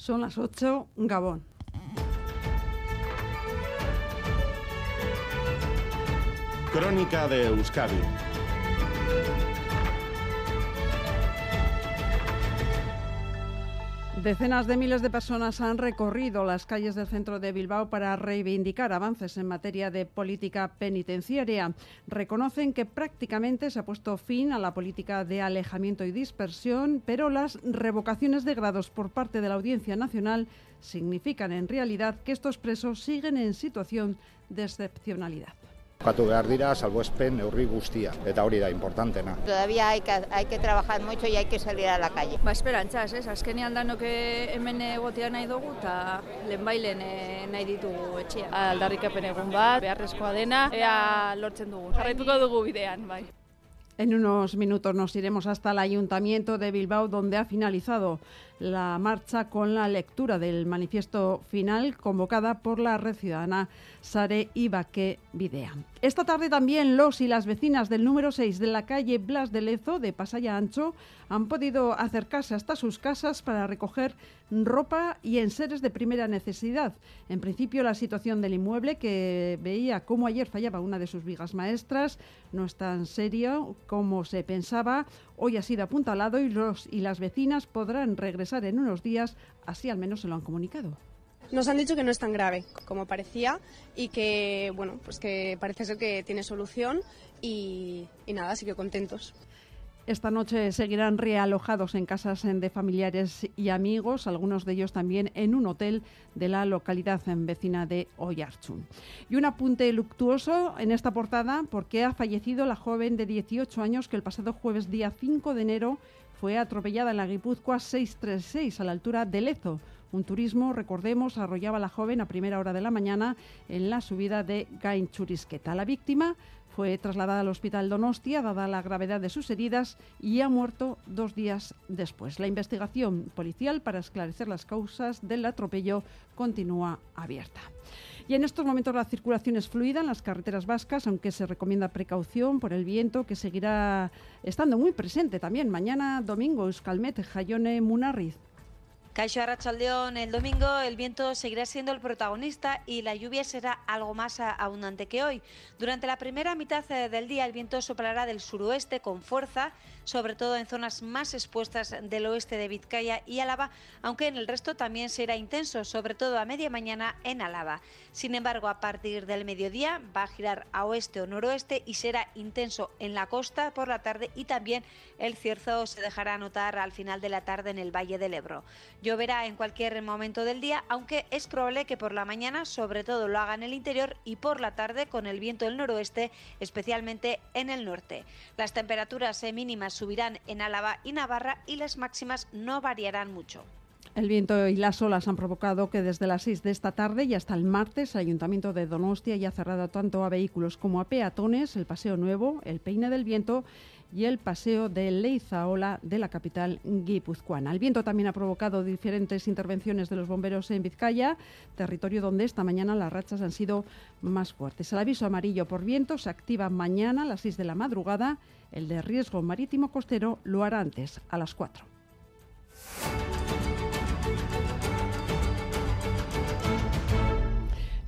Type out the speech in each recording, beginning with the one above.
Son las 8, Gabón. Crónica de Euskadi Decenas de miles de personas han recorrido las calles del centro de Bilbao para reivindicar avances en materia de política penitenciaria. Reconocen que prácticamente se ha puesto fin a la política de alejamiento y dispersión, pero las revocaciones de grados por parte de la Audiencia Nacional significan en realidad que estos presos siguen en situación de excepcionalidad. Jokatu behar dira, salbuespen neurri guztia, eta hori da importantena. Todavía hay que, hay que trabajar mucho y hay que salir a la calle. Ba, esperantzaz, ez? Azkenean danok hemen egotea nahi dugu, eta lehenbailen eh, nahi ditugu etxea. Aldarrikapen egun bat, beharrezkoa dena, ea lortzen dugu. Jarraituko dugu bidean, bai. En unos minutos nos iremos hasta el Ayuntamiento de Bilbao, donde ha finalizado la marcha con la lectura del manifiesto final convocada por la red ciudadana Sare Ibaque Videa. Esta tarde también los y las vecinas del número 6 de la calle Blas de Lezo de Pasaya Ancho han podido acercarse hasta sus casas para recoger ropa y enseres de primera necesidad. En principio la situación del inmueble que veía cómo ayer fallaba una de sus vigas maestras no es tan serio como se pensaba. Hoy ha sido apuntalado y los y las vecinas podrán regresar en unos días, así al menos se lo han comunicado. Nos han dicho que no es tan grave como parecía y que, bueno, pues que parece ser que tiene solución y, y nada, así que contentos. Esta noche seguirán realojados en casas de familiares y amigos, algunos de ellos también en un hotel de la localidad vecina de Oyarchun. Y un apunte luctuoso en esta portada porque ha fallecido la joven de 18 años que el pasado jueves día 5 de enero fue atropellada en la Guipúzcoa 636 a la altura de Lezo. Un turismo, recordemos, arrollaba a la joven a primera hora de la mañana en la subida de Gainchurisqueta. La víctima fue trasladada al hospital Donostia, dada la gravedad de sus heridas, y ha muerto dos días después. La investigación policial para esclarecer las causas del atropello continúa abierta. Y en estos momentos la circulación es fluida en las carreteras vascas, aunque se recomienda precaución por el viento que seguirá estando muy presente también mañana domingo Euskalmet, Jayone, Munarriz. Caixo Arrachaldeón, el domingo el viento seguirá siendo el protagonista y la lluvia será algo más abundante que hoy. Durante la primera mitad eh, del día el viento soplará del suroeste con fuerza, sobre todo en zonas más expuestas del oeste de Vizcaya y Álava, aunque en el resto también será intenso, sobre todo a media mañana en Álava. Sin embargo, a partir del mediodía va a girar a oeste o noroeste y será intenso en la costa por la tarde y también el cierzo se dejará notar al final de la tarde en el Valle del Ebro. Lloverá en cualquier momento del día, aunque es probable que por la mañana sobre todo lo haga en el interior y por la tarde con el viento del noroeste, especialmente en el norte. Las temperaturas mínimas subirán en Álava y Navarra y las máximas no variarán mucho. El viento y las olas han provocado que desde las 6 de esta tarde y hasta el martes el Ayuntamiento de Donostia haya cerrado tanto a vehículos como a peatones el Paseo Nuevo, el Peine del Viento y el Paseo de Leizaola de la capital guipuzcoana. El viento también ha provocado diferentes intervenciones de los bomberos en Vizcaya, territorio donde esta mañana las rachas han sido más fuertes. El aviso amarillo por viento se activa mañana a las 6 de la madrugada. El de riesgo marítimo costero lo hará antes, a las 4.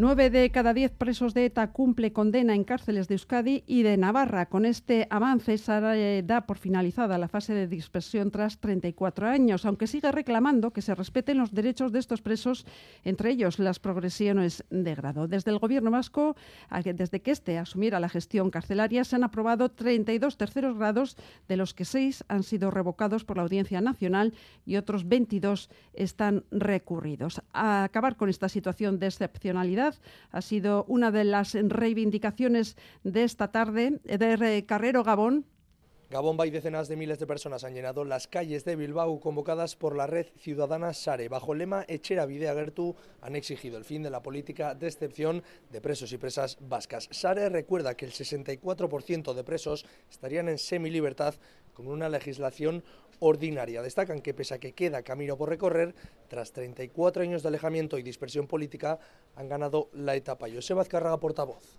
Nueve de cada diez presos de ETA cumple condena en cárceles de Euskadi y de Navarra. Con este avance, Sara eh, da por finalizada la fase de dispersión tras 34 años, aunque sigue reclamando que se respeten los derechos de estos presos, entre ellos las progresiones de grado. Desde el Gobierno vasco, desde que este asumiera la gestión carcelaria, se han aprobado 32 terceros grados, de los que seis han sido revocados por la Audiencia Nacional y otros 22 están recurridos. A acabar con esta situación de excepcionalidad, ha sido una de las reivindicaciones de esta tarde de Carrero Gabón. Gabón y decenas de miles de personas han llenado las calles de Bilbao convocadas por la red ciudadana Sare. Bajo el lema Echera Videa Gertu han exigido el fin de la política de excepción de presos y presas vascas. Sare recuerda que el 64% de presos estarían en semilibertad con una legislación ordinaria. Destacan que pese a que queda camino por recorrer, tras 34 años de alejamiento y dispersión política, han ganado la etapa. Joseba Azcárraga, portavoz.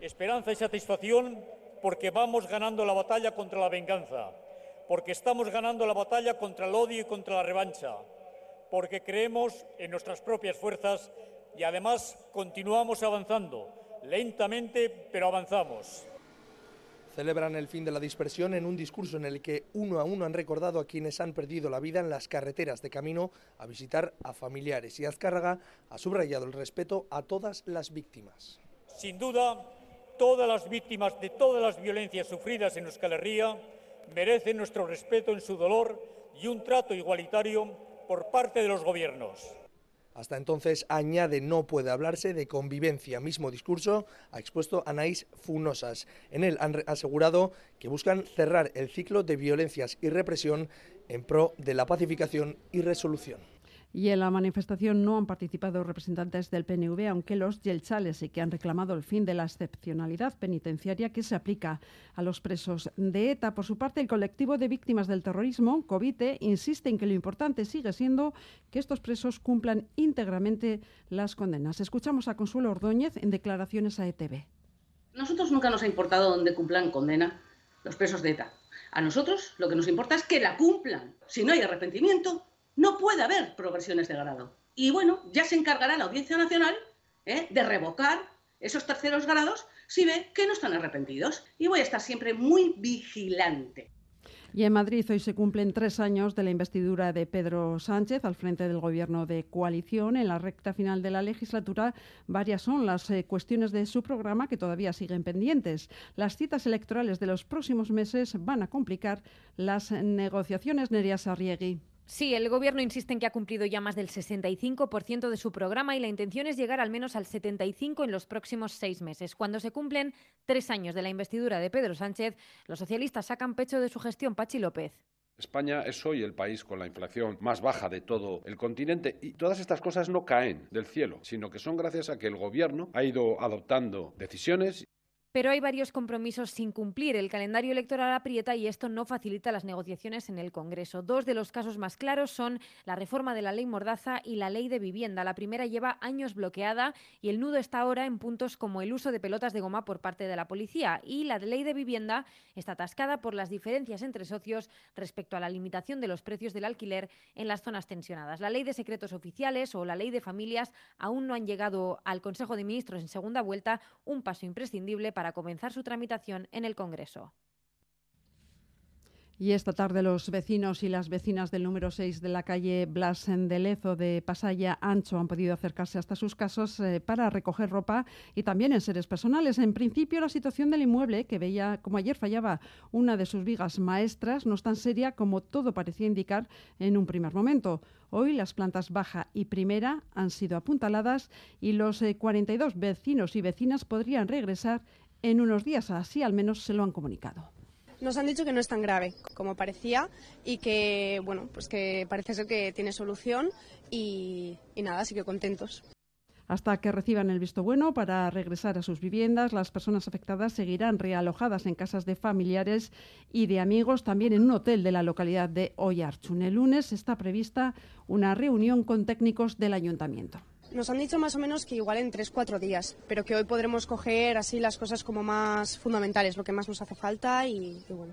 Esperanza y satisfacción porque vamos ganando la batalla contra la venganza, porque estamos ganando la batalla contra el odio y contra la revancha, porque creemos en nuestras propias fuerzas y además continuamos avanzando, lentamente, pero avanzamos. Celebran el fin de la dispersión en un discurso en el que uno a uno han recordado a quienes han perdido la vida en las carreteras de camino a visitar a familiares. Y Azcárraga ha subrayado el respeto a todas las víctimas. Sin duda, todas las víctimas de todas las violencias sufridas en Euskal Herria merecen nuestro respeto en su dolor y un trato igualitario por parte de los gobiernos. Hasta entonces, añade, no puede hablarse de convivencia. Mismo discurso ha expuesto Anaís Funosas. En él han asegurado que buscan cerrar el ciclo de violencias y represión en pro de la pacificación y resolución. Y en la manifestación no han participado representantes del PNV, aunque los yelchales sí que han reclamado el fin de la excepcionalidad penitenciaria que se aplica a los presos de ETA. Por su parte, el colectivo de víctimas del terrorismo, COVITE, insiste en que lo importante sigue siendo que estos presos cumplan íntegramente las condenas. Escuchamos a Consuelo Ordóñez en declaraciones a ETV. Nosotros nunca nos ha importado dónde cumplan condena los presos de ETA. A nosotros lo que nos importa es que la cumplan. Si no hay arrepentimiento, no puede haber progresiones de grado. Y bueno, ya se encargará la Audiencia Nacional ¿eh? de revocar esos terceros grados si ve que no están arrepentidos. Y voy a estar siempre muy vigilante. Y en Madrid hoy se cumplen tres años de la investidura de Pedro Sánchez al frente del gobierno de coalición. En la recta final de la legislatura, varias son las eh, cuestiones de su programa que todavía siguen pendientes. Las citas electorales de los próximos meses van a complicar las negociaciones. Neria Sarriegui. Sí, el Gobierno insiste en que ha cumplido ya más del 65% de su programa y la intención es llegar al menos al 75% en los próximos seis meses. Cuando se cumplen tres años de la investidura de Pedro Sánchez, los socialistas sacan pecho de su gestión. Pachi López. España es hoy el país con la inflación más baja de todo el continente y todas estas cosas no caen del cielo, sino que son gracias a que el Gobierno ha ido adoptando decisiones pero hay varios compromisos sin cumplir. El calendario electoral aprieta y esto no facilita las negociaciones en el Congreso. Dos de los casos más claros son la reforma de la ley Mordaza y la ley de vivienda. La primera lleva años bloqueada y el nudo está ahora en puntos como el uso de pelotas de goma por parte de la policía. Y la ley de vivienda está atascada por las diferencias entre socios respecto a la limitación de los precios del alquiler en las zonas tensionadas. La ley de secretos oficiales o la ley de familias aún no han llegado al Consejo de Ministros en segunda vuelta, un paso imprescindible para para comenzar su tramitación en el Congreso. Y esta tarde los vecinos y las vecinas del número 6 de la calle Blas de Lezo de Pasaya Ancho han podido acercarse hasta sus casos eh, para recoger ropa y también en seres personales. En principio, la situación del inmueble, que veía como ayer fallaba una de sus vigas maestras, no es tan seria como todo parecía indicar en un primer momento. Hoy las plantas baja y primera han sido apuntaladas y los 42 eh, vecinos y vecinas podrían regresar en unos días. Así al menos se lo han comunicado. Nos han dicho que no es tan grave como parecía y que, bueno, pues que parece ser que tiene solución y, y nada, así que contentos. Hasta que reciban el visto bueno para regresar a sus viviendas, las personas afectadas seguirán realojadas en casas de familiares y de amigos, también en un hotel de la localidad de Oyarchun. El lunes está prevista una reunión con técnicos del ayuntamiento. Nos han dicho más o menos que igual en 3-4 días, pero que hoy podremos coger así las cosas como más fundamentales, lo que más nos hace falta y, bueno.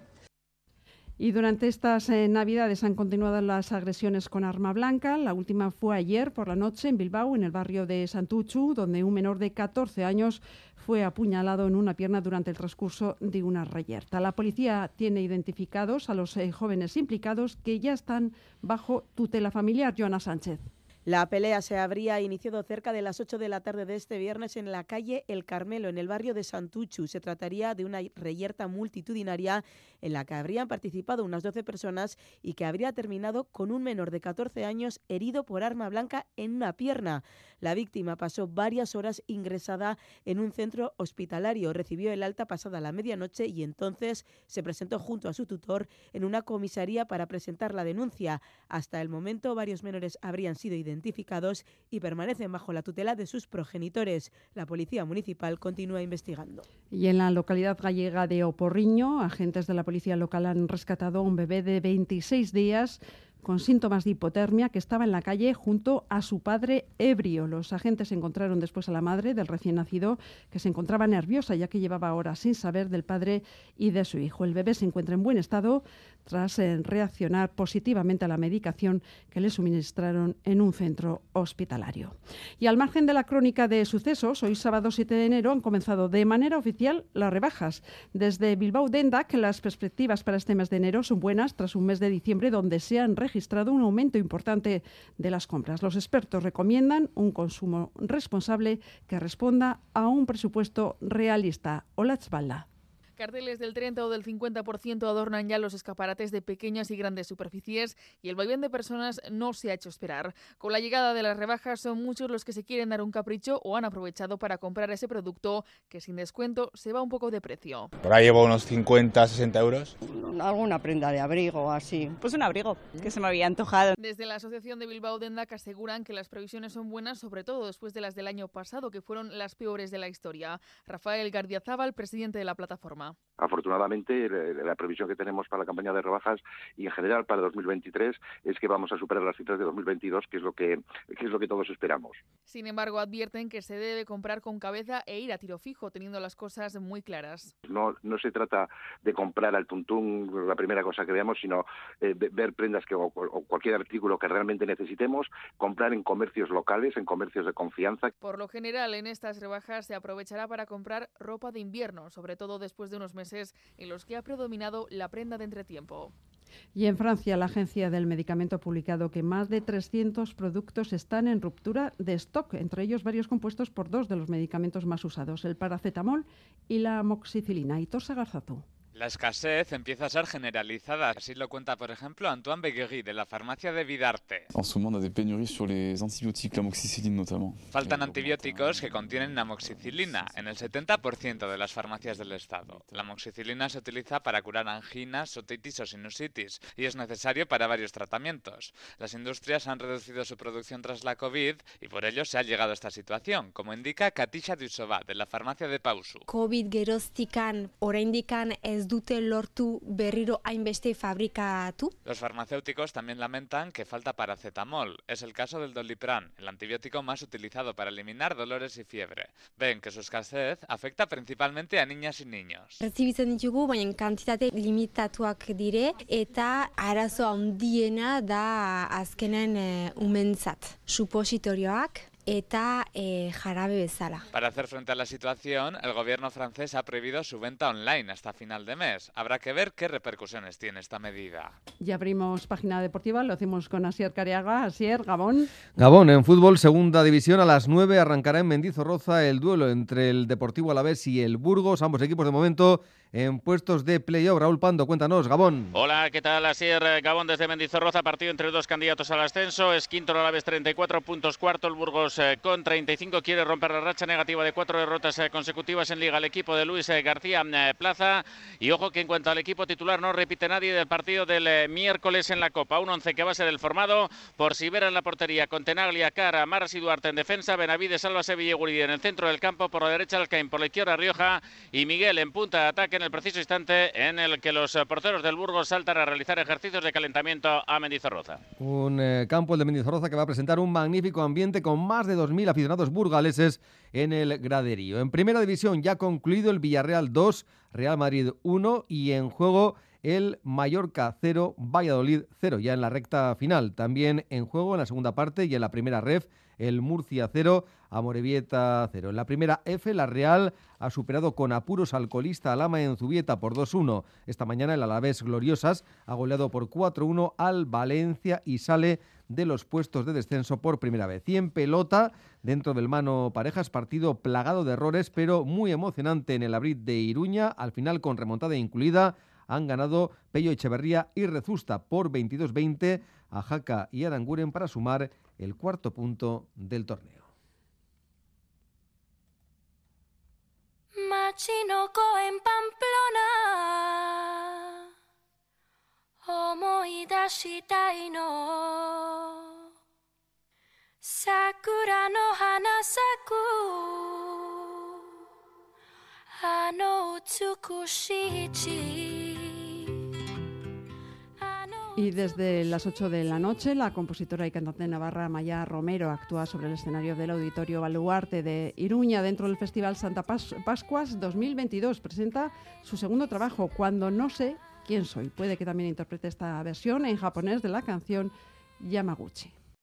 Y durante estas eh, Navidades han continuado las agresiones con arma blanca. La última fue ayer por la noche en Bilbao, en el barrio de Santuchu, donde un menor de 14 años fue apuñalado en una pierna durante el transcurso de una reyerta. La policía tiene identificados a los eh, jóvenes implicados que ya están bajo tutela familiar. Joana Sánchez. La pelea se habría iniciado cerca de las 8 de la tarde de este viernes en la calle El Carmelo, en el barrio de Santuchu. Se trataría de una reyerta multitudinaria en la que habrían participado unas 12 personas y que habría terminado con un menor de 14 años herido por arma blanca en una pierna. La víctima pasó varias horas ingresada en un centro hospitalario. Recibió el alta pasada la medianoche y entonces se presentó junto a su tutor en una comisaría para presentar la denuncia. Hasta el momento, varios menores habrían sido identificados identificados y permanecen bajo la tutela de sus progenitores. La Policía Municipal continúa investigando. Y en la localidad gallega de Oporriño, agentes de la Policía Local han rescatado a un bebé de 26 días con síntomas de hipotermia que estaba en la calle junto a su padre ebrio. Los agentes encontraron después a la madre del recién nacido que se encontraba nerviosa ya que llevaba horas sin saber del padre y de su hijo. El bebé se encuentra en buen estado tras eh, reaccionar positivamente a la medicación que le suministraron en un centro hospitalario. Y al margen de la crónica de sucesos, hoy sábado 7 de enero han comenzado de manera oficial las rebajas. Desde Bilbao Dendac, las perspectivas para este mes de enero son buenas tras un mes de diciembre donde se han registrado un aumento importante de las compras. Los expertos recomiendan un consumo responsable que responda a un presupuesto realista. Hola, Tzbalda. Carteles del 30 o del 50% adornan ya los escaparates de pequeñas y grandes superficies y el vaivén de personas no se ha hecho esperar. Con la llegada de las rebajas son muchos los que se quieren dar un capricho o han aprovechado para comprar ese producto que sin descuento se va un poco de precio. Por ahí llevo unos 50, 60 euros. Alguna prenda de abrigo así. Pues un abrigo que se me había antojado. Desde la Asociación de Bilbao Dendac aseguran que las previsiones son buenas, sobre todo después de las del año pasado, que fueron las peores de la historia. Rafael Gardiazabal, presidente de la plataforma. Afortunadamente, la previsión que tenemos para la campaña de rebajas y en general para 2023 es que vamos a superar las cifras de 2022, que es lo que, que es lo que todos esperamos. Sin embargo, advierten que se debe comprar con cabeza e ir a tiro fijo, teniendo las cosas muy claras. No, no se trata de comprar al tuntún la primera cosa que veamos, sino eh, ver prendas que, o, o cualquier artículo que realmente necesitemos, comprar en comercios locales, en comercios de confianza. Por lo general, en estas rebajas se aprovechará para comprar ropa de invierno, sobre todo después de meses en los que ha predominado la prenda de entretiempo. Y en Francia, la Agencia del Medicamento ha publicado que más de 300 productos están en ruptura de stock, entre ellos varios compuestos por dos de los medicamentos más usados, el paracetamol y la amoxicilina. Y Torsa Garzazú. La escasez empieza a ser generalizada. Así lo cuenta, por ejemplo, Antoine Beguery, de la farmacia de Vidarte. En ce moment, on a des pénuries sur les antibiotiques, l'amoxicilline notamment. Faltan antibióticos que contienen amoxicilina en el 70% de las farmacias del estado. La amoxicilina se utiliza para curar anginas, otitis o sinusitis y es necesario para varios tratamientos. Las industrias han reducido su producción tras la COVID y por ello se ha llegado a esta situación, como indica Katisha Dusova, de la farmacia de Pausu. COVID geroztikan, oraindikan ez dute lortu berriro hainbeste fabrikatu? Los farmacéuticos también lamentan que falta paracetamol. Es el caso del Dolipran, el antibiótico más utilizado para eliminar dolores y fiebre. Ven que su escasez afecta principalmente a niñas y niños. Recibitzen ditugu, baina kantitate limitatuak dire, eta arazo handiena da azkenen e, umentzat. Supositorioak, eta e, jarabe bezala. Para hacer frente a la situación, el gobierno francés ha prohibido su venta online hasta final de mes. Habrá que ver qué repercusiones tiene esta medida. Ya abrimos página deportiva, lo hacemos con Asier Cariaga. Asier, Gabón. Gabón, en fútbol, segunda división, a las 9 arrancará en Mendizorroza el duelo entre el Deportivo Alavés y el Burgos. Ambos equipos de momento en puestos de playoff. Raúl Pando, cuéntanos, Gabón. Hola, ¿qué tal? Asier Gabón desde Mendizorroza, partido entre dos candidatos al ascenso. Es quinto el Alavés 34 puntos, cuarto el Burgos eh, con 35. Quiere romper la racha negativa de cuatro derrotas eh, consecutivas en Liga el equipo de Luis eh, García Plaza. Y ojo que en cuanto al equipo titular no repite nadie del partido del miércoles en la Copa. Un once que va a ser el formado por Sibera en la portería, con Tenaglia, Cara, Maras y Duarte en defensa, Benavides, Salva, Sevilla y Guridi en el centro del campo, por la derecha Alcaín, por la izquierda Rioja y Miguel en punta de ataque en el preciso instante en el que los porteros del Burgos saltan a realizar ejercicios de calentamiento a Mendizorroza. Un eh, campo, el de Mendizorroza, que va a presentar un magnífico ambiente con más de 2.000 aficionados burgaleses en el graderío. En primera división ya concluido el Villarreal 2, Real Madrid 1 y en juego el Mallorca 0, Valladolid 0, ya en la recta final. También en juego en la segunda parte y en la primera ref el Murcia 0, Amorebieta 0. En la primera F, la Real ha superado con apuros al colista Alama en Zubieta por 2-1. Esta mañana el Alavés Gloriosas ha goleado por 4-1 al Valencia y sale de los puestos de descenso por primera vez. Y en pelota, dentro del mano parejas, partido plagado de errores, pero muy emocionante en el abrid de Iruña, al final con remontada incluida han ganado Pello Echeverría y Rezusta por 22-20 a Jaca y Aranguren para sumar el cuarto punto del torneo. Machinoko en Pamplona. Omoidashitai no Sakura no hanasaku. Ano utsukushi ichi. Ano Y desde las 8 de la noche, la compositora y cantante navarra Maya Romero actúa sobre el escenario del Auditorio Baluarte de Iruña dentro del Festival Santa Pas- Pascuas 2022. Presenta su segundo trabajo, Cuando no sé quién soy. Puede que también interprete esta versión en japonés de la canción Yamaguchi.